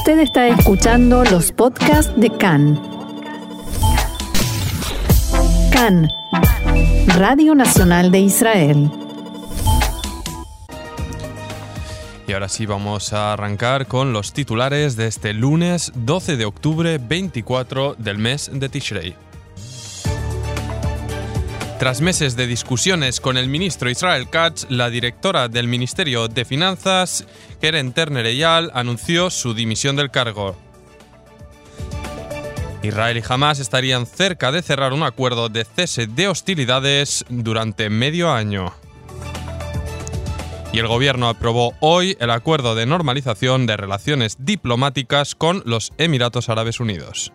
Usted está escuchando los podcasts de CAN. CAN, Radio Nacional de Israel. Y ahora sí vamos a arrancar con los titulares de este lunes 12 de octubre 24 del mes de Tishrei. Tras meses de discusiones con el ministro Israel Katz, la directora del Ministerio de Finanzas, Keren Turner Eyal, anunció su dimisión del cargo. Israel y Hamas estarían cerca de cerrar un acuerdo de cese de hostilidades durante medio año. Y el gobierno aprobó hoy el acuerdo de normalización de relaciones diplomáticas con los Emiratos Árabes Unidos.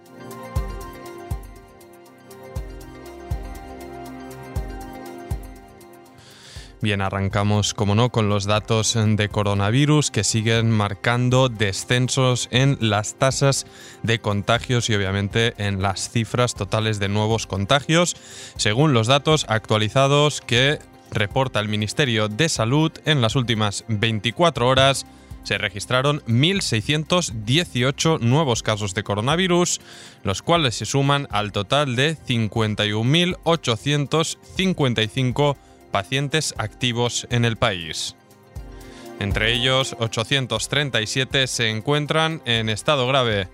Bien, arrancamos, como no, con los datos de coronavirus que siguen marcando descensos en las tasas de contagios y obviamente en las cifras totales de nuevos contagios, según los datos actualizados que reporta el Ministerio de Salud en las últimas 24 horas se registraron 1.618 nuevos casos de coronavirus, los cuales se suman al total de 51.855 pacientes activos en el país. Entre ellos, 837 se encuentran en estado grave.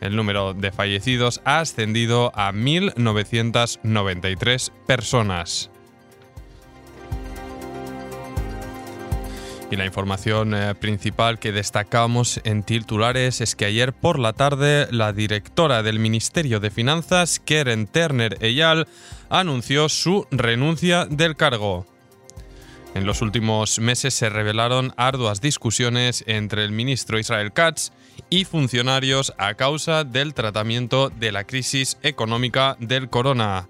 El número de fallecidos ha ascendido a 1.993 personas. Y la información eh, principal que destacamos en titulares es que ayer por la tarde la directora del Ministerio de Finanzas, Keren Turner Eyal, anunció su renuncia del cargo. En los últimos meses se revelaron arduas discusiones entre el ministro Israel Katz y funcionarios a causa del tratamiento de la crisis económica del corona.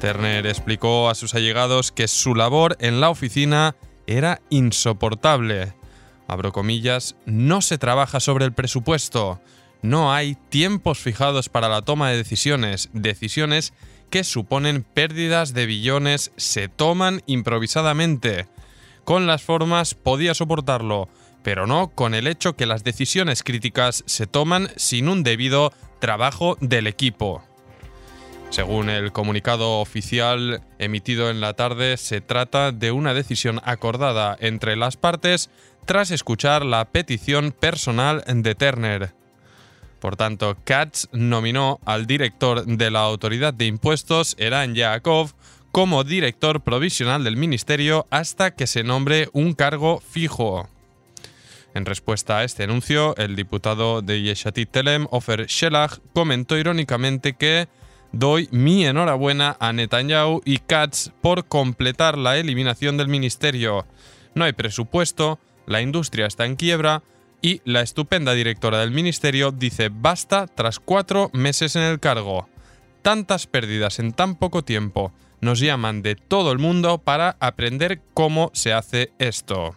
Turner explicó a sus allegados que su labor en la oficina era insoportable. Abro comillas, no se trabaja sobre el presupuesto. No hay tiempos fijados para la toma de decisiones. Decisiones que suponen pérdidas de billones se toman improvisadamente. Con las formas podía soportarlo, pero no con el hecho que las decisiones críticas se toman sin un debido trabajo del equipo. Según el comunicado oficial emitido en la tarde, se trata de una decisión acordada entre las partes tras escuchar la petición personal de Turner. Por tanto, Katz nominó al director de la Autoridad de Impuestos, Eran Yaakov, como director provisional del ministerio hasta que se nombre un cargo fijo. En respuesta a este anuncio, el diputado de Yeshatit Telem, Ofer Shelach, comentó irónicamente que Doy mi enhorabuena a Netanyahu y Katz por completar la eliminación del ministerio. No hay presupuesto, la industria está en quiebra y la estupenda directora del ministerio dice basta tras cuatro meses en el cargo. Tantas pérdidas en tan poco tiempo. Nos llaman de todo el mundo para aprender cómo se hace esto.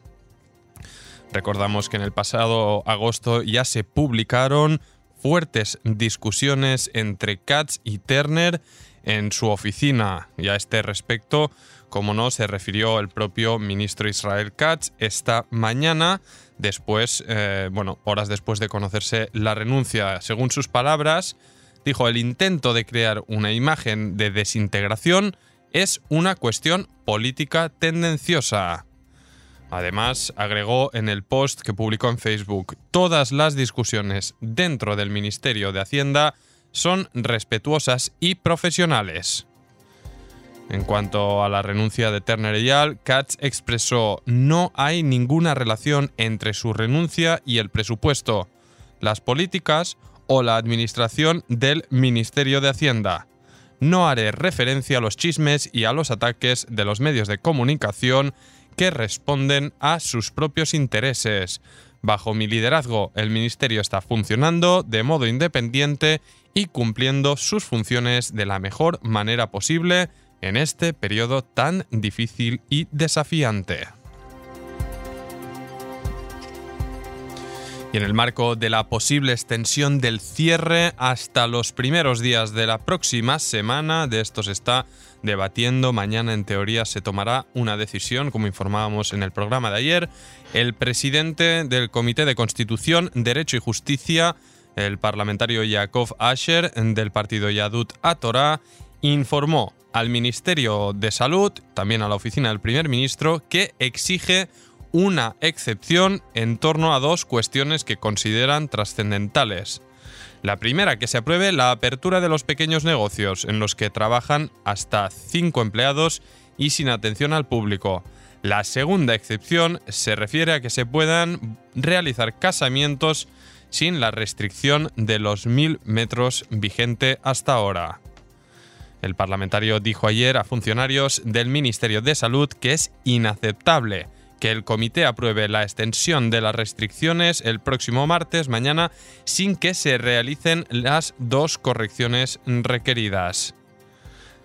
Recordamos que en el pasado agosto ya se publicaron fuertes discusiones entre Katz y Turner en su oficina. Y a este respecto, como no, se refirió el propio ministro Israel Katz esta mañana, después, eh, bueno, horas después de conocerse la renuncia. Según sus palabras, dijo, el intento de crear una imagen de desintegración es una cuestión política tendenciosa. Además, agregó en el post que publicó en Facebook, todas las discusiones dentro del Ministerio de Hacienda son respetuosas y profesionales. En cuanto a la renuncia de Turner y Al, Katz expresó no hay ninguna relación entre su renuncia y el presupuesto, las políticas o la administración del Ministerio de Hacienda. No haré referencia a los chismes y a los ataques de los medios de comunicación que responden a sus propios intereses. Bajo mi liderazgo, el Ministerio está funcionando de modo independiente y cumpliendo sus funciones de la mejor manera posible en este periodo tan difícil y desafiante. Y en el marco de la posible extensión del cierre hasta los primeros días de la próxima semana, de esto se está debatiendo. Mañana, en teoría, se tomará una decisión, como informábamos en el programa de ayer. El presidente del Comité de Constitución, Derecho y Justicia, el parlamentario Yakov Asher, del partido Yadut Atorá, informó al Ministerio de Salud, también a la oficina del primer ministro, que exige una excepción en torno a dos cuestiones que consideran trascendentales. La primera, que se apruebe la apertura de los pequeños negocios en los que trabajan hasta cinco empleados y sin atención al público. La segunda excepción se refiere a que se puedan realizar casamientos sin la restricción de los mil metros vigente hasta ahora. El parlamentario dijo ayer a funcionarios del Ministerio de Salud que es inaceptable que el comité apruebe la extensión de las restricciones el próximo martes, mañana, sin que se realicen las dos correcciones requeridas.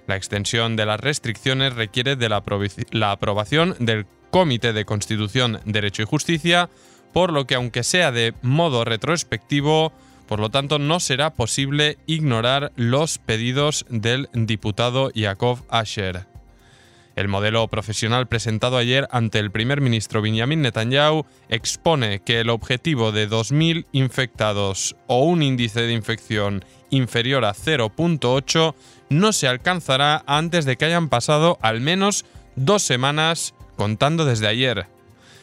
La extensión de las restricciones requiere de la, la aprobación del Comité de Constitución, Derecho y Justicia, por lo que aunque sea de modo retrospectivo, por lo tanto no será posible ignorar los pedidos del diputado Yakov Asher. El modelo profesional presentado ayer ante el primer ministro Benjamin Netanyahu expone que el objetivo de 2.000 infectados o un índice de infección inferior a 0.8 no se alcanzará antes de que hayan pasado al menos dos semanas contando desde ayer.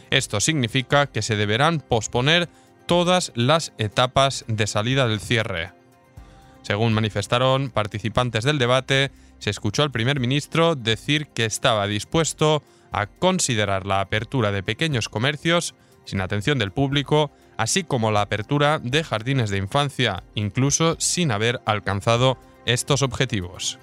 Esto significa que se deberán posponer todas las etapas de salida del cierre. Según manifestaron participantes del debate, se escuchó al primer ministro decir que estaba dispuesto a considerar la apertura de pequeños comercios sin atención del público, así como la apertura de jardines de infancia, incluso sin haber alcanzado estos objetivos.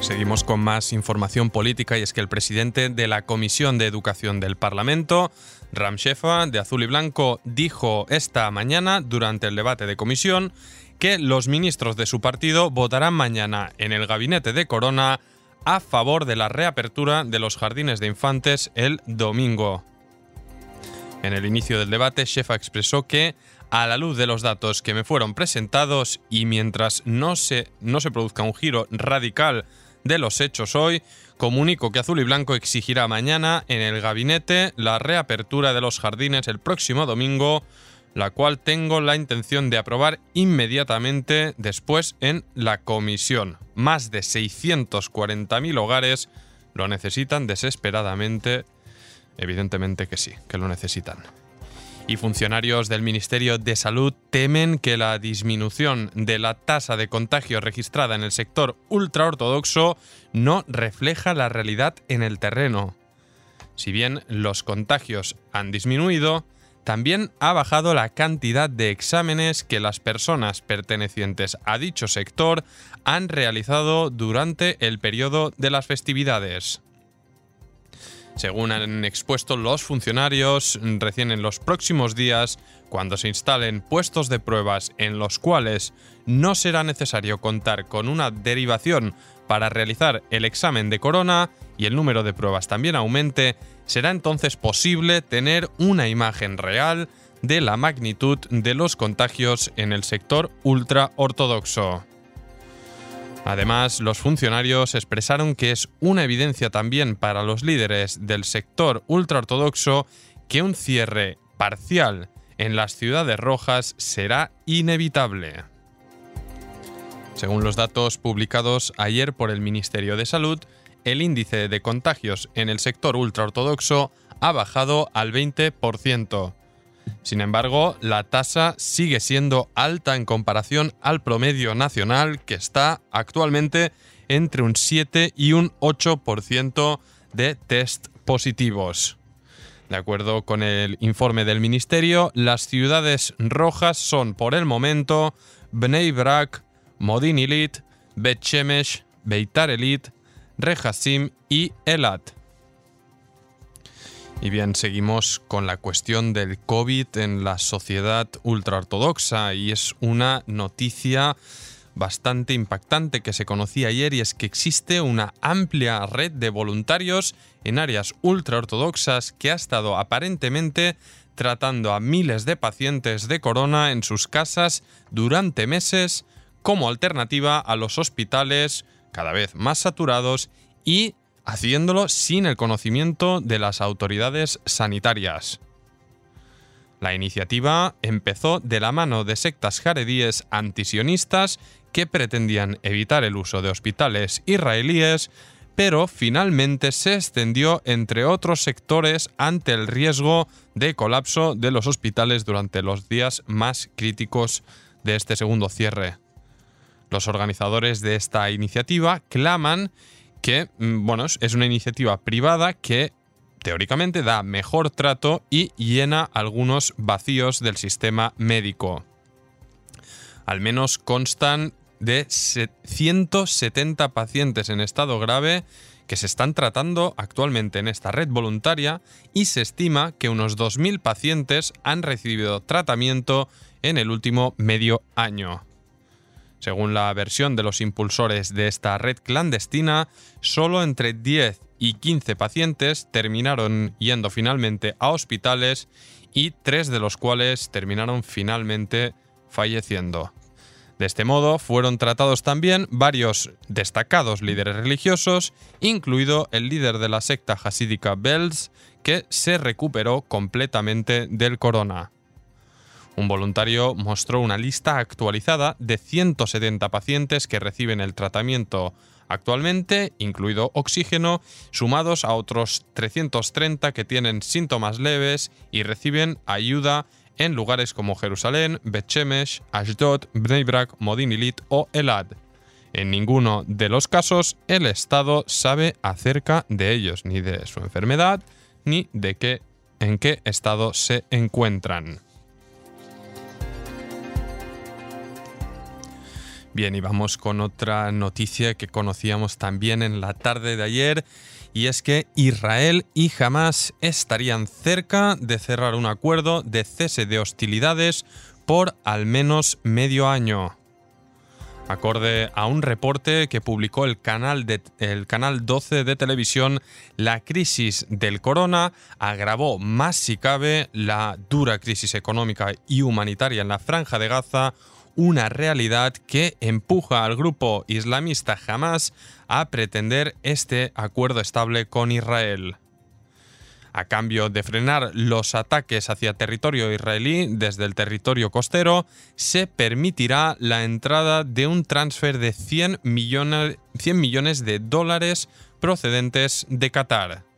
Seguimos con más información política y es que el presidente de la Comisión de Educación del Parlamento, Ram Shefa, de Azul y Blanco, dijo esta mañana durante el debate de comisión que los ministros de su partido votarán mañana en el gabinete de Corona a favor de la reapertura de los jardines de infantes el domingo. En el inicio del debate, Shefa expresó que, a la luz de los datos que me fueron presentados y mientras no se, no se produzca un giro radical de los hechos hoy, comunico que Azul y Blanco exigirá mañana en el gabinete la reapertura de los jardines el próximo domingo, la cual tengo la intención de aprobar inmediatamente después en la comisión. Más de 640.000 hogares lo necesitan desesperadamente. Evidentemente que sí, que lo necesitan y funcionarios del Ministerio de Salud temen que la disminución de la tasa de contagio registrada en el sector ultraortodoxo no refleja la realidad en el terreno. Si bien los contagios han disminuido, también ha bajado la cantidad de exámenes que las personas pertenecientes a dicho sector han realizado durante el periodo de las festividades. Según han expuesto los funcionarios, recién en los próximos días, cuando se instalen puestos de pruebas en los cuales no será necesario contar con una derivación para realizar el examen de corona y el número de pruebas también aumente, será entonces posible tener una imagen real de la magnitud de los contagios en el sector ultraortodoxo. Además, los funcionarios expresaron que es una evidencia también para los líderes del sector ultraortodoxo que un cierre parcial en las ciudades rojas será inevitable. Según los datos publicados ayer por el Ministerio de Salud, el índice de contagios en el sector ultraortodoxo ha bajado al 20%, sin embargo, la tasa sigue siendo alta en comparación al promedio nacional que está actualmente entre un 7 y un 8% de test positivos. De acuerdo con el informe del Ministerio, las ciudades rojas son por el momento Bnei Brak, Modin Bet Shemesh, Beitar Elit, Rehasim y Elat. Y bien, seguimos con la cuestión del COVID en la sociedad ultraortodoxa y es una noticia bastante impactante que se conocía ayer y es que existe una amplia red de voluntarios en áreas ultraortodoxas que ha estado aparentemente tratando a miles de pacientes de corona en sus casas durante meses como alternativa a los hospitales cada vez más saturados y haciéndolo sin el conocimiento de las autoridades sanitarias. La iniciativa empezó de la mano de sectas jaredíes antisionistas que pretendían evitar el uso de hospitales israelíes, pero finalmente se extendió entre otros sectores ante el riesgo de colapso de los hospitales durante los días más críticos de este segundo cierre. Los organizadores de esta iniciativa claman que, mm, bueno, es una iniciativa privada que teóricamente da mejor trato y llena algunos vacíos del sistema médico. Al menos constan de 170 pacientes en estado grave que se están tratando actualmente en esta red voluntaria y se estima que unos 2.000 pacientes han recibido tratamiento en el último medio año. Según la versión de los impulsores de esta red clandestina, solo entre 10 y 15 pacientes terminaron yendo finalmente a hospitales y tres de los cuales terminaron finalmente falleciendo. De este modo fueron tratados también varios destacados líderes religiosos, incluido el líder de la secta hasídica Bells, que se recuperó completamente del corona. Un voluntario mostró una lista actualizada de 170 pacientes que reciben el tratamiento actualmente, incluido oxígeno, sumados a otros 330 que tienen síntomas leves y reciben ayuda en lugares como Jerusalén, Bet-Shemesh, Ashdod, Bnei Brak, Modin o Elad. En ninguno de los casos el Estado sabe acerca de ellos, ni de su enfermedad, ni de qué, en qué estado se encuentran. Bien, y vamos con otra noticia que conocíamos también en la tarde de ayer, y es que Israel y Hamas estarían cerca de cerrar un acuerdo de cese de hostilidades por al menos medio año. Acorde a un reporte que publicó el canal, el canal 12 de televisión, la crisis del corona agravó más si cabe la dura crisis económica y humanitaria en la franja de Gaza, una realidad que empuja al grupo islamista Hamas a pretender este acuerdo estable con Israel. A cambio de frenar los ataques hacia territorio israelí desde el territorio costero, se permitirá la entrada de un transfer de 100 millones, 100 millones de dólares procedentes de Qatar.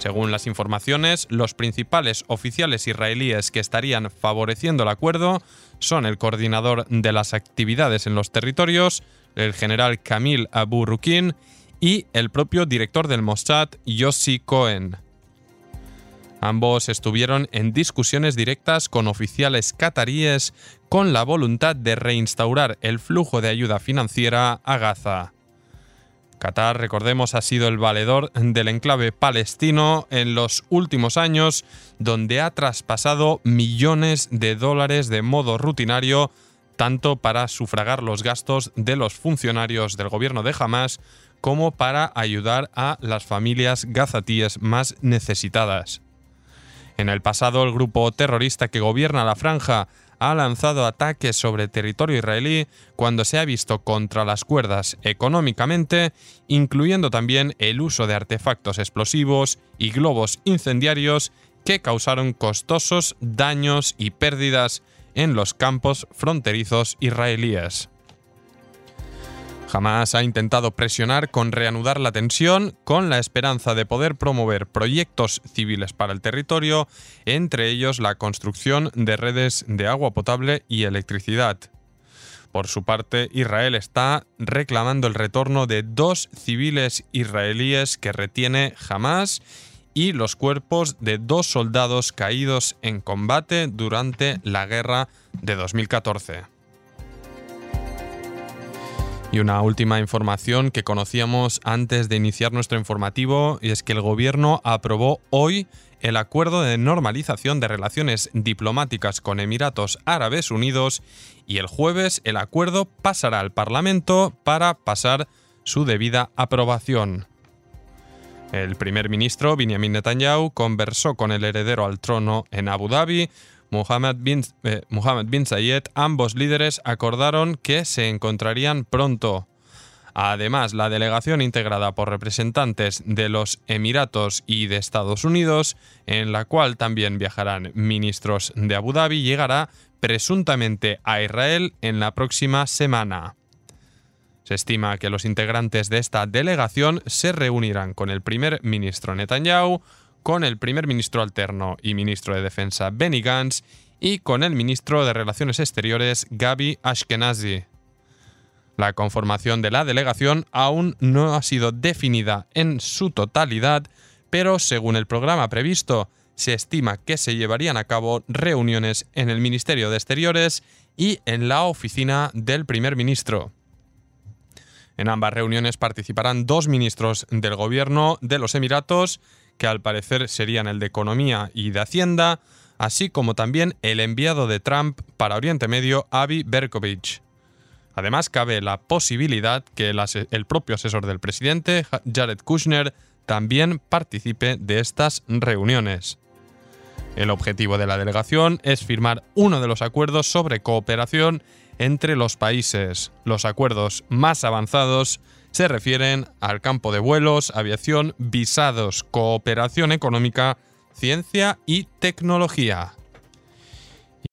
Según las informaciones, los principales oficiales israelíes que estarían favoreciendo el acuerdo son el coordinador de las actividades en los territorios, el general Kamil Abu Rukin, y el propio director del Mossad, Yossi Cohen. Ambos estuvieron en discusiones directas con oficiales cataríes con la voluntad de reinstaurar el flujo de ayuda financiera a Gaza. Qatar, recordemos, ha sido el valedor del enclave palestino en los últimos años, donde ha traspasado millones de dólares de modo rutinario, tanto para sufragar los gastos de los funcionarios del gobierno de Hamas, como para ayudar a las familias gazatíes más necesitadas. En el pasado, el grupo terrorista que gobierna la franja ha lanzado ataques sobre territorio israelí cuando se ha visto contra las cuerdas económicamente, incluyendo también el uso de artefactos explosivos y globos incendiarios que causaron costosos daños y pérdidas en los campos fronterizos israelíes. Jamás ha intentado presionar con reanudar la tensión con la esperanza de poder promover proyectos civiles para el territorio, entre ellos la construcción de redes de agua potable y electricidad. Por su parte, Israel está reclamando el retorno de dos civiles israelíes que retiene Hamas y los cuerpos de dos soldados caídos en combate durante la guerra de 2014. Y una última información que conocíamos antes de iniciar nuestro informativo y es que el gobierno aprobó hoy el acuerdo de normalización de relaciones diplomáticas con Emiratos Árabes Unidos y el jueves el acuerdo pasará al Parlamento para pasar su debida aprobación. El primer ministro Benjamin Netanyahu conversó con el heredero al trono en Abu Dhabi, Mohammed bin, eh, bin Zayed. Ambos líderes acordaron que se encontrarían pronto. Además, la delegación integrada por representantes de los Emiratos y de Estados Unidos, en la cual también viajarán ministros de Abu Dhabi, llegará presuntamente a Israel en la próxima semana. Se estima que los integrantes de esta delegación se reunirán con el primer ministro Netanyahu, con el primer ministro alterno y ministro de Defensa Benny Gantz y con el ministro de Relaciones Exteriores Gaby Ashkenazi. La conformación de la delegación aún no ha sido definida en su totalidad, pero según el programa previsto, se estima que se llevarían a cabo reuniones en el Ministerio de Exteriores y en la oficina del primer ministro. En ambas reuniones participarán dos ministros del gobierno de los Emiratos, que al parecer serían el de Economía y de Hacienda, así como también el enviado de Trump para Oriente Medio, Avi Berkovich. Además, cabe la posibilidad que el, propio asesor del presidente, Jared Kushner, también participe de estas reuniones. El objetivo de la delegación es firmar uno de los acuerdos sobre cooperación entre los países. Los acuerdos más avanzados se refieren al campo de vuelos, aviación, visados, cooperación económica, ciencia y tecnología.